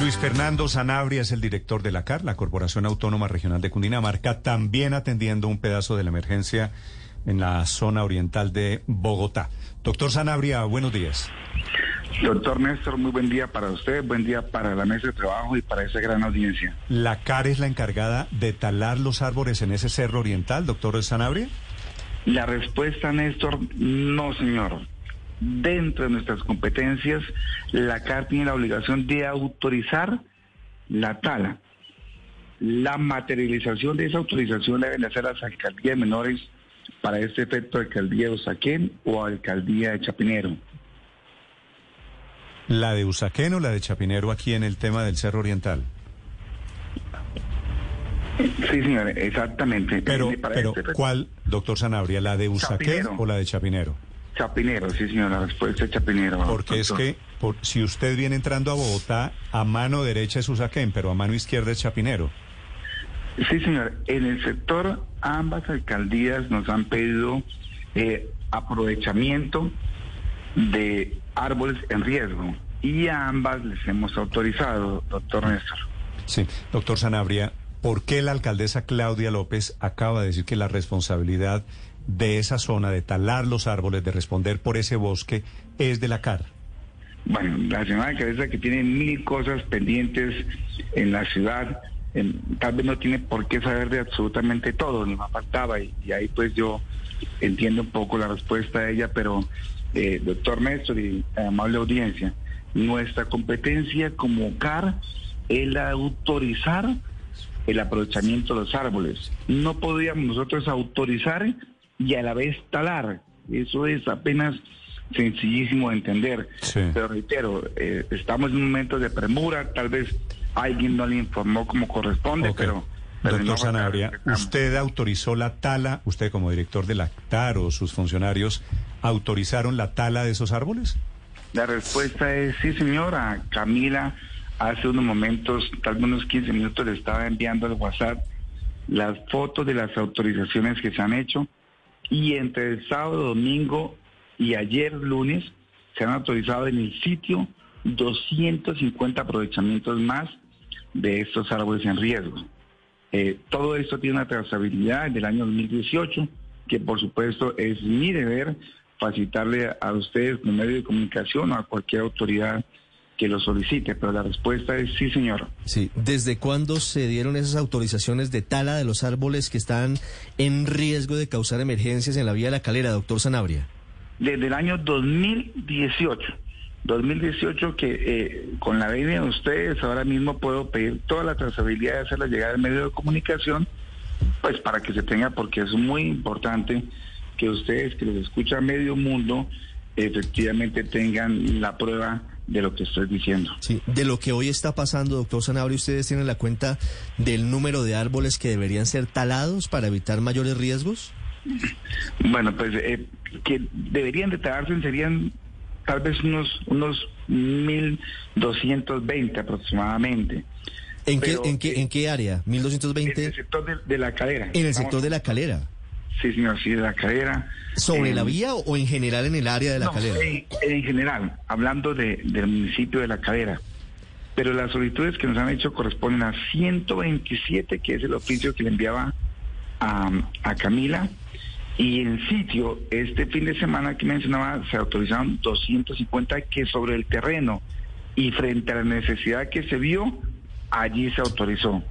Luis Fernando Sanabria es el director de la CAR, la Corporación Autónoma Regional de Cundinamarca, también atendiendo un pedazo de la emergencia en la zona oriental de Bogotá. Doctor Sanabria, buenos días. Doctor Néstor, muy buen día para usted, buen día para la mesa de trabajo y para esa gran audiencia. ¿La CAR es la encargada de talar los árboles en ese cerro oriental, doctor Sanabria? La respuesta, Néstor, no, señor dentro de nuestras competencias, la CAR tiene la obligación de autorizar la tala. La materialización de esa autorización deben hacer las alcaldías menores para este efecto alcaldía de Usaquén o alcaldía de Chapinero. ¿La de Usaquén o la de Chapinero aquí en el tema del Cerro Oriental? Sí, señor, exactamente. Pero, pero este ¿cuál, doctor Sanabria, la de Usaquén o la de Chapinero? Chapinero, sí señor, la respuesta es Chapinero. Porque es que por, si usted viene entrando a Bogotá, a mano derecha es Usaquén, pero a mano izquierda es Chapinero. Sí señor, en el sector ambas alcaldías nos han pedido eh, aprovechamiento de árboles en riesgo y a ambas les hemos autorizado, doctor Néstor. Sí, doctor Sanabria, ¿por qué la alcaldesa Claudia López acaba de decir que la responsabilidad de esa zona, de talar los árboles, de responder por ese bosque, es de la CAR? Bueno, la señora cabeza que tiene mil cosas pendientes en la ciudad, tal vez no tiene por qué saber de absolutamente todo, ni me faltaba, y, ahí pues yo entiendo un poco la respuesta de ella, pero eh, doctor Néstor y amable audiencia, nuestra competencia como CAR es la autorizar el aprovechamiento de los árboles. No podríamos nosotros autorizar y a la vez talar. Eso es apenas sencillísimo de entender. Pero reitero, eh, estamos en un momento de premura, tal vez alguien no le informó como corresponde, pero... Doctor Sanabria, ¿usted autorizó la tala, usted como director del ACTAR o sus funcionarios, autorizaron la tala de esos árboles? La respuesta es sí, señora. Camila hace unos momentos, tal vez unos 15 minutos, le estaba enviando al WhatsApp las fotos de las autorizaciones que se han hecho y entre el sábado, domingo y ayer lunes se han autorizado en el sitio 250 aprovechamientos más de estos árboles en riesgo. Eh, todo esto tiene una trazabilidad del año 2018, que por supuesto es mi deber facilitarle a ustedes como medio de comunicación o a cualquier autoridad que lo solicite, pero la respuesta es sí, señor. Sí, ¿desde cuándo se dieron esas autorizaciones de tala de los árboles que están en riesgo de causar emergencias en la vía de la calera, doctor Sanabria? Desde el año 2018. 2018 que eh, con la venia de ustedes ahora mismo puedo pedir toda la trazabilidad de hacerla llegar al medio de comunicación, pues para que se tenga, porque es muy importante que ustedes que les escucha medio mundo efectivamente tengan la prueba de lo que estoy diciendo. Sí, de lo que hoy está pasando, doctor Sanabria, ¿ustedes tienen la cuenta del número de árboles que deberían ser talados para evitar mayores riesgos? Bueno, pues eh, que deberían de talarse serían tal vez unos unos 1.220 aproximadamente. ¿En, qué, en, qué, ¿En qué área? ¿1220? En el sector de, la calera. En el sector de la calera. Sí, señor, sí, de la calera. ¿Sobre la vía o en general en el área de la calera? En, general, hablando del municipio de la calera. Pero las solicitudes que nos han hecho corresponden a 127, que es el oficio que le enviaba a, a Camila. Y en sitio, este fin de semana que mencionaba, se autorizaron 250 que sobre el terreno y frente a la necesidad que se vio, allí se autorizó.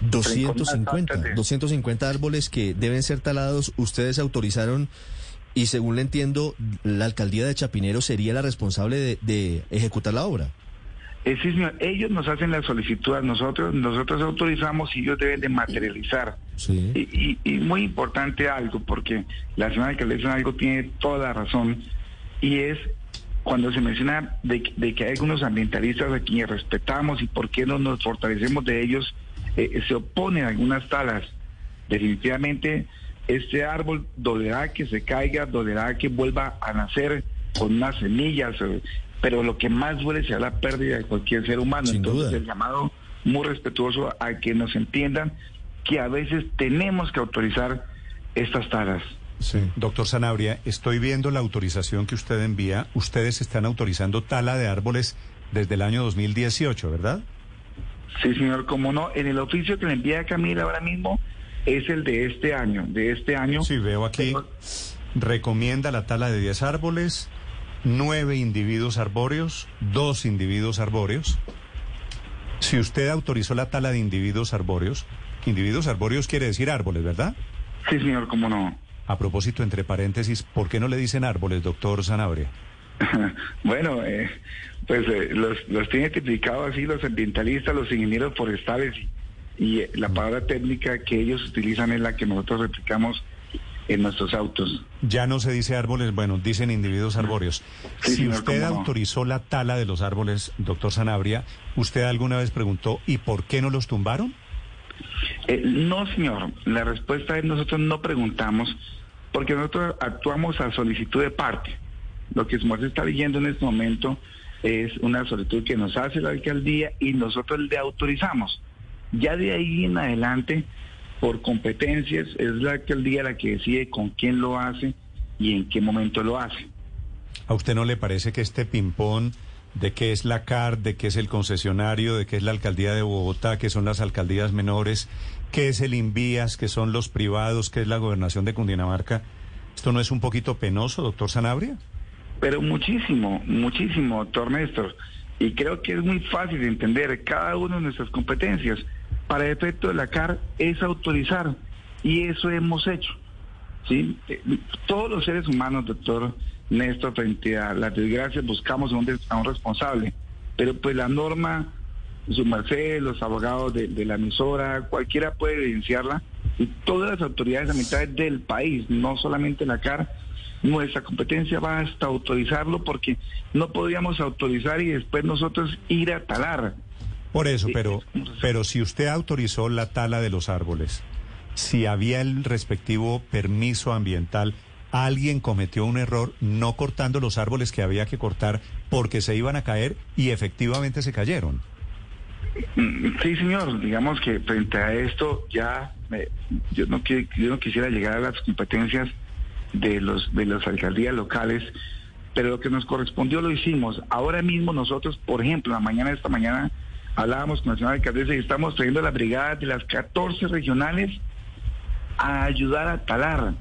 250, 250 árboles que deben ser talados, ustedes autorizaron y según le entiendo, la alcaldía de Chapinero sería la responsable de, ejecutar la obra. Eh, ellos nos hacen la solicitud a nosotros, nosotros autorizamos y ellos deben de materializar. Y, muy importante algo, porque la señora alcaldesa algo tiene toda la razón, y es cuando se menciona de, de que hay algunos ambientalistas a quienes respetamos y por qué no nos fortalecemos de ellos, eh, se oponen a algunas talas. Definitivamente este árbol dolerá que se caiga, dolerá que vuelva a nacer con unas semillas, eh, pero lo que más duele será la pérdida de cualquier ser humano. Entonces el llamado muy respetuoso a que nos entiendan que a veces tenemos que autorizar estas talas. Sí. Doctor Sanabria, estoy viendo la autorización que usted envía. Ustedes están autorizando tala de árboles desde el año 2018, ¿verdad? Sí, señor, como no, en el oficio que le envía a Camila ahora mismo es el de este año, de este año. Sí, veo aquí, recomienda la tala de 10 árboles, 9 individuos arbóreos, 2 individuos arbóreos. Si usted autorizó la tala de individuos arbóreos, individuos arbóreos quiere decir árboles, ¿verdad? Sí, señor, cómo no. A propósito, entre paréntesis, ¿por qué no le dicen árboles, doctor Sanabria? bueno, eh, pues eh, los, los tienen tipificados así los ambientalistas, los ingenieros forestales y, eh, la palabra técnica que ellos utilizan es la que nosotros replicamos en nuestros autos. Ya no se dice árboles, bueno, dicen individuos arbóreos. si usted autorizó la tala de los árboles, doctor Sanabria, ¿usted alguna vez preguntó ¿y por qué no los tumbaron? no, señor. La respuesta es nosotros no preguntamos porque nosotros actuamos a solicitud de parte. Lo que se está leyendo en este momento es una solicitud que nos hace la alcaldía y nosotros le autorizamos. Ya de ahí en adelante, por competencias, es la alcaldía la que decide con quién lo hace y en qué momento lo hace. ¿A usted no le parece que este ping-pong de qué es la CAR, de qué es el concesionario, de qué es la alcaldía de Bogotá, qué son las alcaldías menores, qué es el Invías, qué son los privados, qué es la gobernación de Cundinamarca? ¿Esto no es un poquito penoso, doctor Sanabria? Pero muchísimo, muchísimo, doctor Néstor. Y creo que es muy fácil de entender cada una de nuestras competencias. Para efecto de la CAR es autorizar y eso hemos hecho. ¿sí? Todos los seres humanos, doctor Néstor, frente a las desgracias buscamos un, a un responsable, pero pues la norma, su merced, los abogados de, la emisora, cualquiera puede evidenciarla y todas las autoridades ambientales del país, no solamente la CAR, nuestra competencia va hasta autorizarlo porque no podríamos autorizar y después nosotros ir a talar. Por eso, pero, pero si usted autorizó la tala de los árboles, si había el respectivo permiso ambiental, alguien cometió un error no cortando los árboles que había que cortar porque se iban a caer y efectivamente se cayeron. Sí, señor. Digamos que frente a esto ya yo, no, yo no quisiera llegar a las competencias de los de las alcaldías locales, pero lo que nos correspondió lo hicimos. Ahora mismo nosotros, por ejemplo, la mañana de esta mañana hablábamos con la señora alcaldesa y estamos trayendo la brigada de las 14 regionales a ayudar a talar,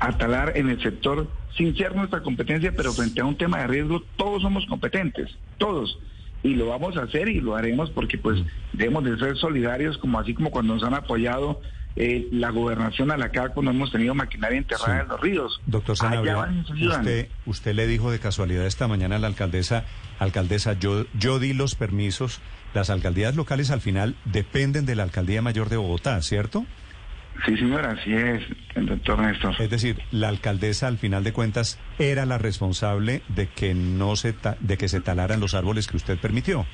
a talar en el sector sin ser nuestra competencia, pero frente a un tema de riesgo, todos somos competentes, todos. Y lo vamos a hacer y lo haremos porque pues debemos de ser solidarios, como así como cuando nos han apoyado eh, la gobernación a la CAR cuando hemos tenido maquinaria enterrada en los ríos. Doctor Sanabria, usted, usted le dijo de casualidad esta mañana a la alcaldesa, alcaldesa, yo, yo di los permisos, las alcaldías locales al final dependen de la alcaldía mayor de Bogotá, ¿cierto? Sí, señora, así es, doctor Néstor. Es decir, la alcaldesa al final de cuentas era la responsable de que no se de que se talaran los árboles que usted permitió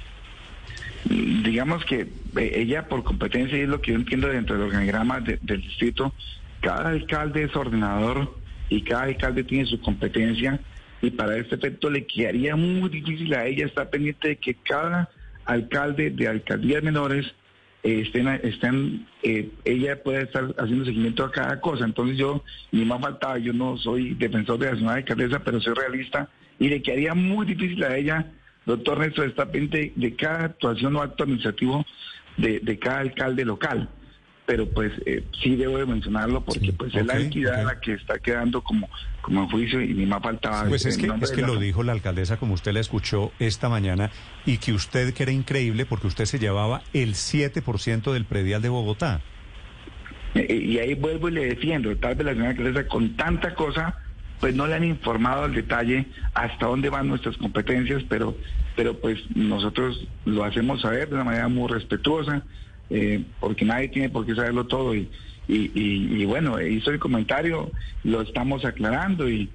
digamos que eh, ella por competencia, y es lo que yo entiendo dentro del organigrama del distrito, cada alcalde es ordenador y cada alcalde tiene su competencia y para este efecto le quedaría muy difícil a ella estar pendiente de que cada alcalde de alcaldías menores eh, estén, estén eh, ella puede estar haciendo seguimiento a cada cosa. Entonces yo, ni más faltaba, yo no soy defensor de la señora alcaldesa, pero soy realista y le quedaría muy difícil a ella doctor Néstor está pendiente de cada actuación o acto administrativo de, cada alcalde local. Pero pues eh, sí debo de mencionarlo porque pues es la entidad la que está quedando como, como en juicio y ni más faltaba. Pues es que, es que lo dijo la alcaldesa como usted la escuchó esta mañana y que usted que era increíble porque usted se llevaba el 7% del predial de Bogotá. Eh, y ahí vuelvo y le defiendo, tal vez la señora alcaldesa con tanta cosa pues no le han informado al detalle hasta dónde van nuestras competencias, pero, pero pues nosotros lo hacemos saber de una manera muy respetuosa, eh, porque nadie tiene por qué saberlo todo y, y, y, bueno, hizo el comentario, lo estamos aclarando y,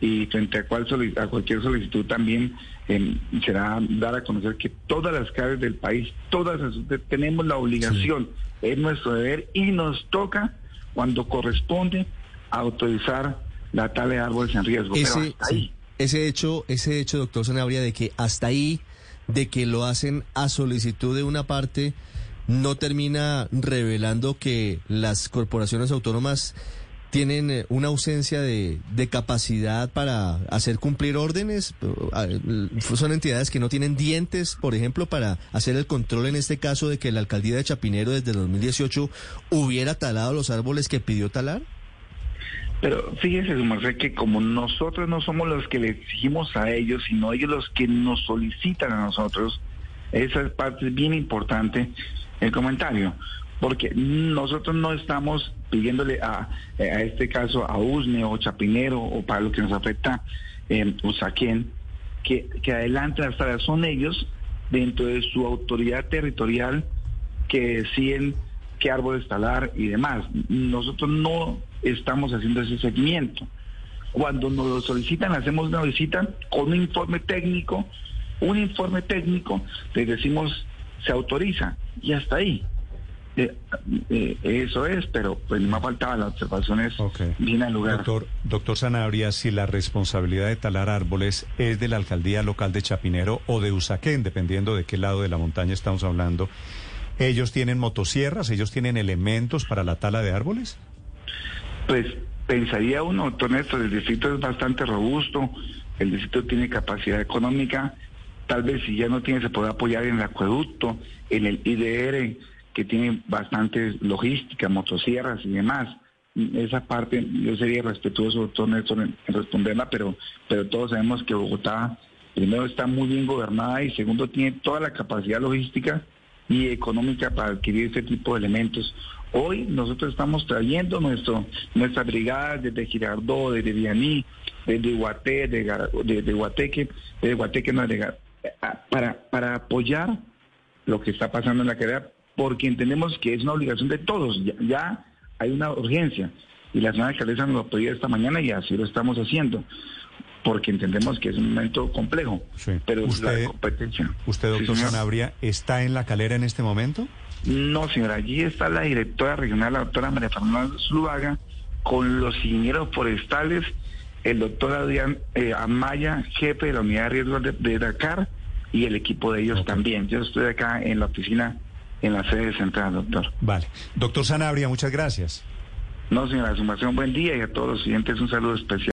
y frente a, cual a cualquier solicitud también em, será dar a conocer que todas las calles del país, todas tenemos la obligación, es nuestro deber y nos toca cuando corresponde autorizar la tala de árboles en riesgo. Ese, ese hecho, ese hecho, doctor Sanabria, de que hasta ahí, de que lo hacen a solicitud de una parte, no termina revelando que las corporaciones autónomas tienen eh, una ausencia de, de, capacidad para hacer cumplir órdenes. Son entidades que no tienen dientes, por ejemplo, para hacer el control en este caso de que la alcaldía de Chapinero desde 2018 hubiera talado los árboles que pidió talar. Pero fíjese, su que como nosotros no somos los que le exigimos a ellos, sino ellos los que nos solicitan a nosotros, esa parte es bien importante el comentario, porque nosotros no estamos pidiéndole a, a este caso a USNE o Chapinero o para lo que nos afecta en Usaquén, que, que adelante las tareas son ellos dentro de su autoridad territorial que deciden qué árboles talar y demás. Nosotros no estamos haciendo ese seguimiento. Cuando nos lo solicitan, hacemos una visita con un informe técnico, un informe técnico, les decimos se autoriza y hasta ahí. Eh, eh, eso es, pero pues me ha faltado las observaciones okay. bien al lugar. Doctor, doctor Sanabria, si la responsabilidad de talar árboles es de la alcaldía local de Chapinero o de Usaquén, dependiendo de qué lado de la montaña estamos hablando, ¿ellos tienen motosierras? ¿Ellos tienen elementos para la tala de árboles? Pues pensaría uno, Néstor, el distrito es bastante robusto, el distrito tiene capacidad económica, tal vez si ya no tiene se puede apoyar en el acueducto, en el IDR, que tiene bastante logística, motosierras y demás. Esa parte yo sería respetuoso, doctor Néstor, en responderla, pero, pero todos sabemos que Bogotá, primero, está muy bien gobernada y segundo, tiene toda la capacidad logística y económica para adquirir ese tipo de elementos. Hoy nosotros estamos trayendo nuestro, nuestras brigadas desde Girardó, desde Vianí, desde Guaté, de, de, Guateque, de Guateque no, de, para, para apoyar lo que está pasando en la carrera, porque entendemos que es una obligación de todos, ya, hay una urgencia. Y la señora alcaldesa nos lo pedía esta mañana y así lo estamos haciendo porque entendemos que es un momento complejo, pero usted, la competencia. ¿Usted, doctor Sanabria, está en la calera en este momento? No, señora, allí está la directora regional, la doctora María Fernanda Zuluaga, con los ingenieros forestales, el doctor Adrián eh, Amaya, jefe de la unidad de riesgos de, Dakar, y el equipo de ellos también. Yo estoy acá en la oficina, en la sede central, doctor. Vale. Doctor Sanabria, muchas gracias. No, señora, un buen día y a todos los siguientes un saludo especial.